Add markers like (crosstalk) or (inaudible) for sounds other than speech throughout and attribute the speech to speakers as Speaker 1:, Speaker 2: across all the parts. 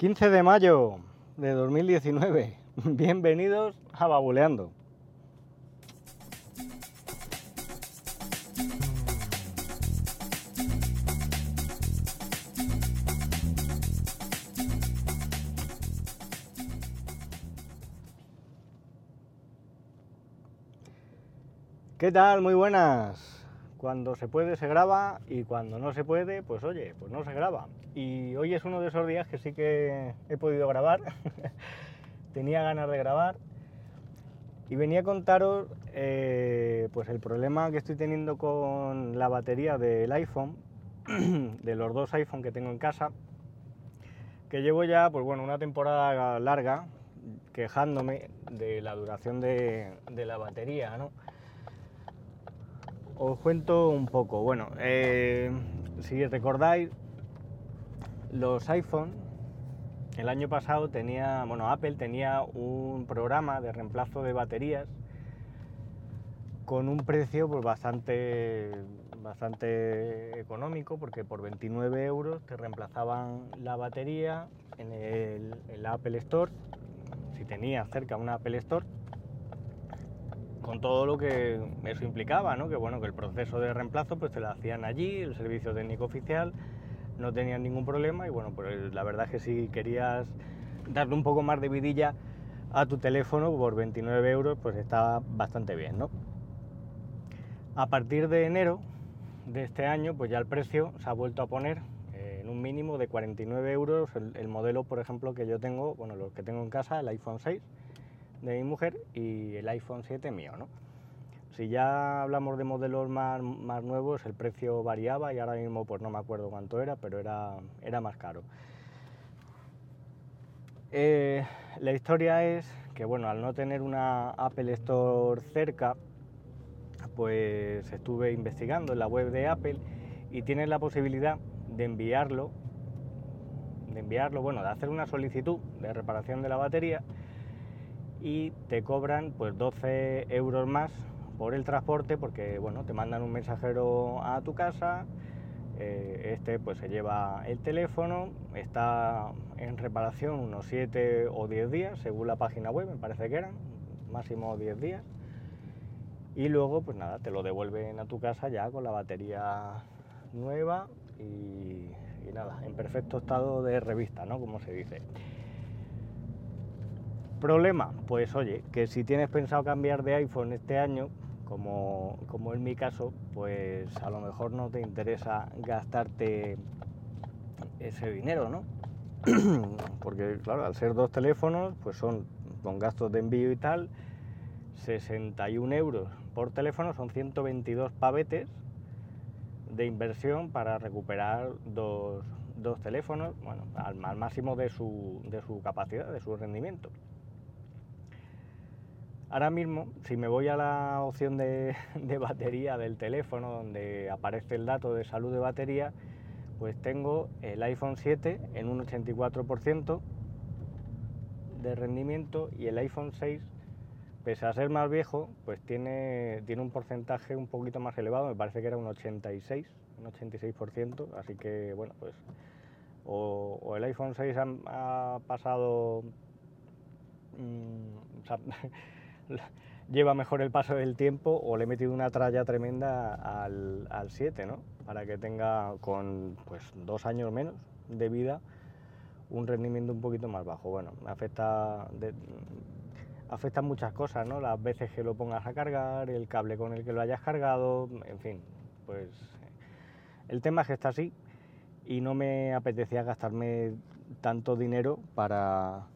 Speaker 1: 15 de mayo de 2019. (laughs) Bienvenidos a Babuleando. ¿Qué tal? Muy buenas. Cuando se puede se graba y cuando no se puede, pues oye, pues no se graba. Y hoy es uno de esos días que sí que he podido grabar. (laughs) Tenía ganas de grabar. Y venía a contaros eh, pues el problema que estoy teniendo con la batería del iPhone, (clears throat) de los dos iPhone que tengo en casa, que llevo ya, pues bueno, una temporada larga quejándome de la duración de, de la batería, ¿no? Os cuento un poco. Bueno, eh, si recordáis, los iPhone, el año pasado tenía, bueno, Apple tenía un programa de reemplazo de baterías con un precio pues bastante bastante económico porque por 29 euros te reemplazaban la batería en el, Apple Store si tenías cerca una Apple Store con todo lo que eso implicaba, ¿no? Que bueno, que el proceso de reemplazo pues te lo hacían allí, el servicio técnico oficial, no tenían ningún problema y bueno, pues la verdad es que si querías darle un poco más de vidilla a tu teléfono por 29 euros, pues está bastante bien, ¿no? A partir de enero de este año, pues ya el precio se ha vuelto a poner en un mínimo de 49 euros el, el modelo, por ejemplo, que yo tengo, bueno, los que tengo en casa, el iPhone 6, de mi mujer y el iPhone 7 mío, ¿no? Si ya hablamos de modelos más, más, nuevos, el precio variaba y ahora mismo pues no me acuerdo cuánto era, pero era, era más caro. Eh, la historia es que bueno, al no tener una Apple Store cerca, pues estuve investigando en la web de Apple y tienes la posibilidad de enviarlo, de enviarlo, bueno, de hacer una solicitud de reparación de la batería y te cobran pues 12 euros más por el transporte porque bueno te mandan un mensajero a tu casa eh, este pues se lleva el teléfono está en reparación unos 7 o 10 días según la página web me parece que eran máximo 10 días. Y luego pues nada te lo devuelven a tu casa ya con la batería nueva y, y nada en perfecto estado de revista no como se dice ¿Problema? Pues oye, que si tienes pensado cambiar de iPhone este año, como, como en mi caso, pues a lo mejor no te interesa gastarte ese dinero, ¿no? (clears throat) Porque claro, al ser dos teléfonos, pues son con gastos de envío y tal, 61 euros por teléfono, son 122 pavetes de inversión para recuperar dos, dos teléfonos, bueno, al, máximo de su, de su capacidad, de su rendimiento. Ahora mismo, si me voy a la opción (laughs) de, batería del teléfono, donde aparece el dato de salud de batería, pues tengo el iPhone 7 en un 84% de rendimiento y el iPhone 6, pese a ser más viejo, pues tiene, tiene un porcentaje un poquito más elevado, me parece que era un 86, un 86%, así que bueno, pues o, el iPhone 6 ha, pasado... Mm, (laughs) lleva mejor el paso del tiempo o le he metido una tralla tremenda al, 7, ¿no? Para que tenga con pues, dos años menos de vida un rendimiento un poquito más bajo. Bueno, afecta, afecta muchas cosas, ¿no? Las veces que lo pongas a cargar, el cable con el que lo hayas cargado, en fin, pues el tema es que está así y no me apetecía gastarme tanto dinero para,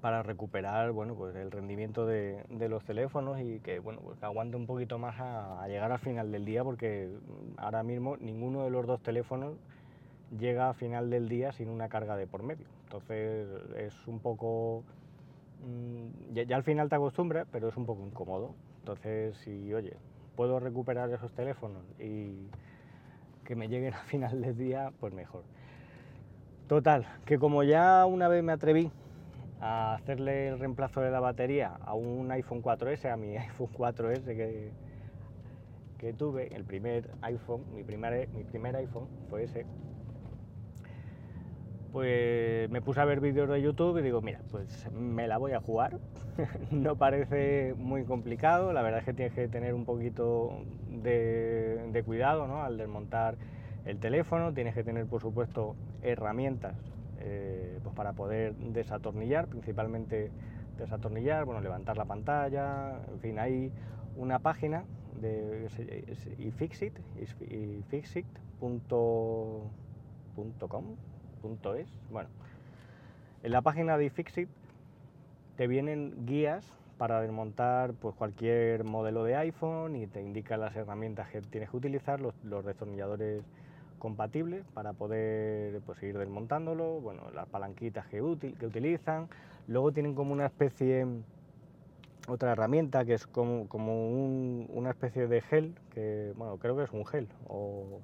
Speaker 1: para recuperar bueno, pues el rendimiento de, los teléfonos y que, bueno, pues aguante un poquito más a, llegar al final del día porque ahora mismo ninguno de los dos teléfonos llega a final del día sin una carga de por medio. Entonces es un poco... Mm, ya, al final te acostumbras, pero es un poco incómodo. Entonces si, oye, puedo recuperar esos teléfonos y que me lleguen a final del día, pues mejor. Total, que como ya una vez me atreví a hacerle el reemplazo de la batería a un iPhone 4S, a mi (laughs) iPhone 4S que, que tuve, el primer iPhone, mi primer, mi primer iPhone fue ese, pues me puse a ver vídeos de YouTube y digo, mira, pues me la voy a jugar. (laughs) no parece muy complicado, la verdad es que tienes que tener un poquito de, cuidado ¿no? al desmontar el teléfono, tienes que tener por supuesto herramientas eh, pues para poder desatornillar, principalmente desatornillar, bueno, levantar la pantalla, en fin, hay una página de ifixit, ifixit.com es. Bueno, en la página de iFixit te vienen guías para desmontar pues, cualquier modelo de iPhone y te indica las herramientas que tienes que utilizar, los, destornilladores compatibles para poder pues, seguir desmontándolo, bueno, las palanquitas que, que utilizan. Luego tienen como una especie, otra herramienta que es como, como una especie de gel, que bueno, creo que es un gel, o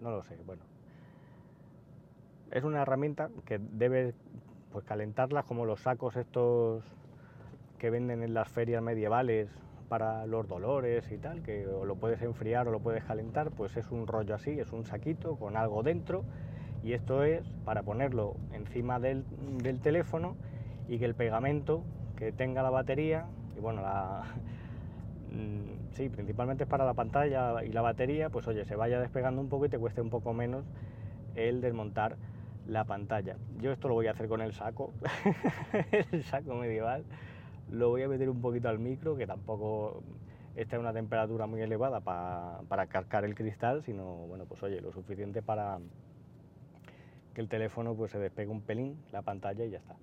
Speaker 1: no lo sé, bueno, es una herramienta que debe pues, calentarla como los sacos estos que venden en las ferias medievales para los dolores y tal, que o lo puedes enfriar o lo puedes calentar, pues es un rollo así, es un saquito con algo dentro y esto es para ponerlo encima del, teléfono y que el pegamento que tenga la batería, y bueno, la, mm, sí, principalmente es para la pantalla y la batería, pues oye, se vaya despegando un poco y te cueste un poco menos el desmontar la pantalla. Yo esto lo voy a hacer con el saco, (laughs) el saco medieval. Lo voy a meter un poquito al micro, que tampoco está en una temperatura muy elevada para, para carcar el cristal, sino, bueno, pues oye, lo suficiente para que el teléfono pues se despegue un pelín, la pantalla y ya está.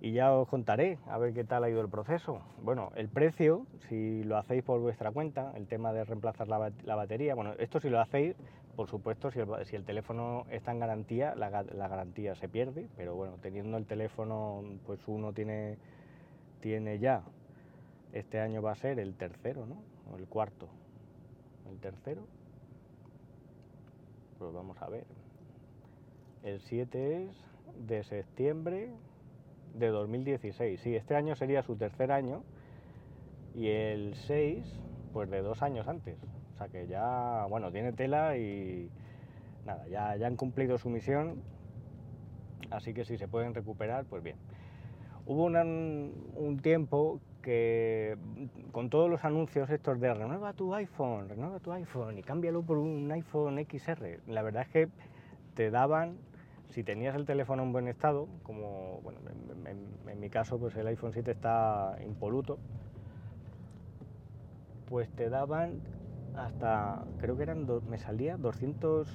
Speaker 1: Y ya os contaré a ver qué tal ha ido el proceso. Bueno, el precio, si lo hacéis por vuestra cuenta, el tema de reemplazar la, la batería, bueno, esto si lo hacéis por supuesto, si el, teléfono está en garantía, la, garantía se pierde, pero bueno, teniendo el teléfono, pues uno tiene, tiene ya, este año va a ser el tercero, ¿no? El cuarto. El tercero. Pues vamos a ver. El 7 es de septiembre de 2016. Sí, este año sería su tercer año y el 6, pues de dos años antes. O sea que ya, bueno, tiene tela y nada, ya, ya han cumplido su misión, así que si se pueden recuperar, pues bien. Hubo un tiempo que con todos los anuncios estos de renueva tu iPhone, renueva tu iPhone y cámbialo por un iPhone XR, la verdad es que te daban, si tenías el teléfono en buen estado, como bueno, en, mi caso pues el iPhone 7 está impoluto, pues te daban hasta, creo que eran, me salía 200,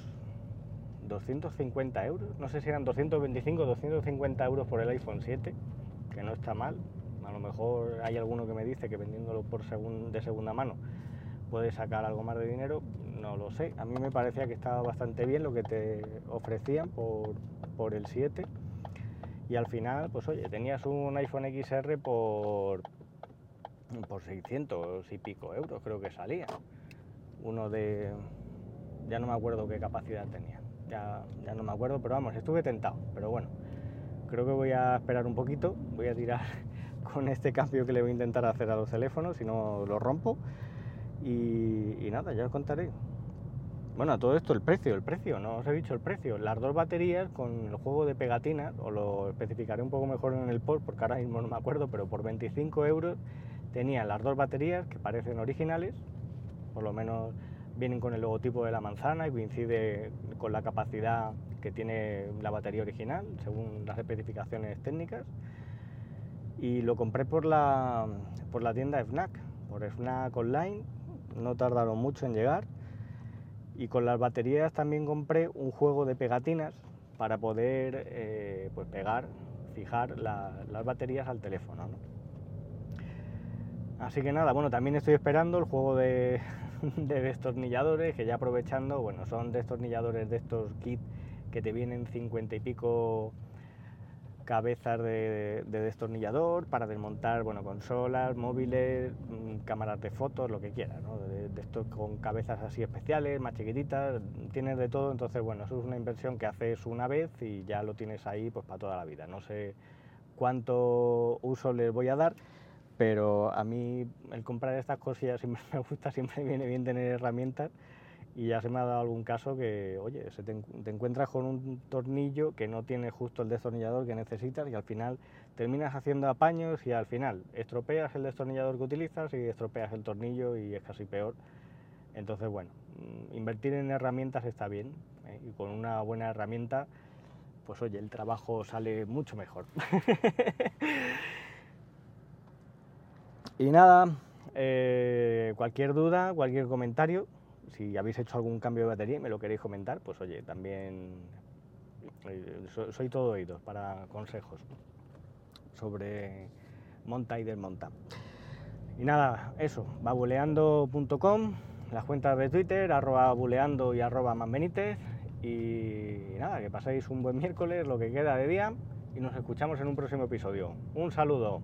Speaker 1: 250 euros, no sé si eran 225 o 250 euros por el iPhone 7, que no está mal, a lo mejor hay alguno que me dice que vendiéndolo por de segunda mano puede sacar algo más de dinero, no lo sé, a mí me parecía que estaba bastante bien lo que te ofrecían por, por el 7 y al final, pues oye, tenías un iPhone XR por, por 600 y pico euros, creo que salía. Uno de... ya no me acuerdo qué capacidad tenía, ya, ya no me acuerdo, pero vamos, estuve tentado, pero bueno, creo que voy a esperar un poquito, voy a tirar (laughs) con este cambio que le voy a intentar hacer a los teléfonos, si no lo rompo, y, nada, ya os contaré. Bueno, a todo esto el precio, el precio, no os he dicho el precio. Las dos baterías con el juego de pegatinas, os lo especificaré un poco mejor en el post porque ahora mismo no me acuerdo, pero por 25 euros tenía las dos baterías que parecen originales, por lo menos vienen con el logotipo de la manzana y coincide con la capacidad que tiene la batería original, según las especificaciones técnicas. Y lo compré por la, por la tienda FNAC, por FNAC Online, no tardaron mucho en llegar. Y con las baterías también compré un juego de pegatinas para poder eh, pues pegar, fijar las baterías al teléfono. Así que nada, bueno, también estoy esperando el juego de, (laughs) destornilladores, que ya aprovechando, bueno, son destornilladores de estos kits que te vienen cincuenta y pico cabezas de, destornillador para desmontar, bueno, consolas, móviles, mm, cámaras de fotos, lo que quieras, ¿no? De, estos con cabezas así especiales, más chiquititas, tienes de todo, entonces, bueno, eso es una inversión que haces una vez y ya lo tienes ahí pues para toda la vida. No sé cuánto uso les voy a dar, pero a mí el comprar estas cosillas siempre (laughs) me gusta, siempre viene bien tener herramientas y ya se me ha dado algún caso que, oye, se te, encuentras con un tornillo que no tiene justo el destornillador que necesitas y al final terminas haciendo apaños y al final estropeas el destornillador que utilizas y estropeas el tornillo y es casi peor. Entonces, bueno, mm, invertir en herramientas está bien ¿eh? y con una buena herramienta, pues oye, el trabajo sale mucho mejor. (laughs) y nada, eh, cualquier duda, cualquier comentario, si habéis hecho algún cambio de batería y me lo queréis comentar, pues oye, también eh, soy, todo oídos para consejos sobre monta y desmonta. Y nada, eso, babuleando.com, las cuentas de Twitter, arroba buleando y arroba manbenítez. Y nada, que paséis un buen miércoles, lo que queda de día, y nos escuchamos en un próximo episodio. Un saludo.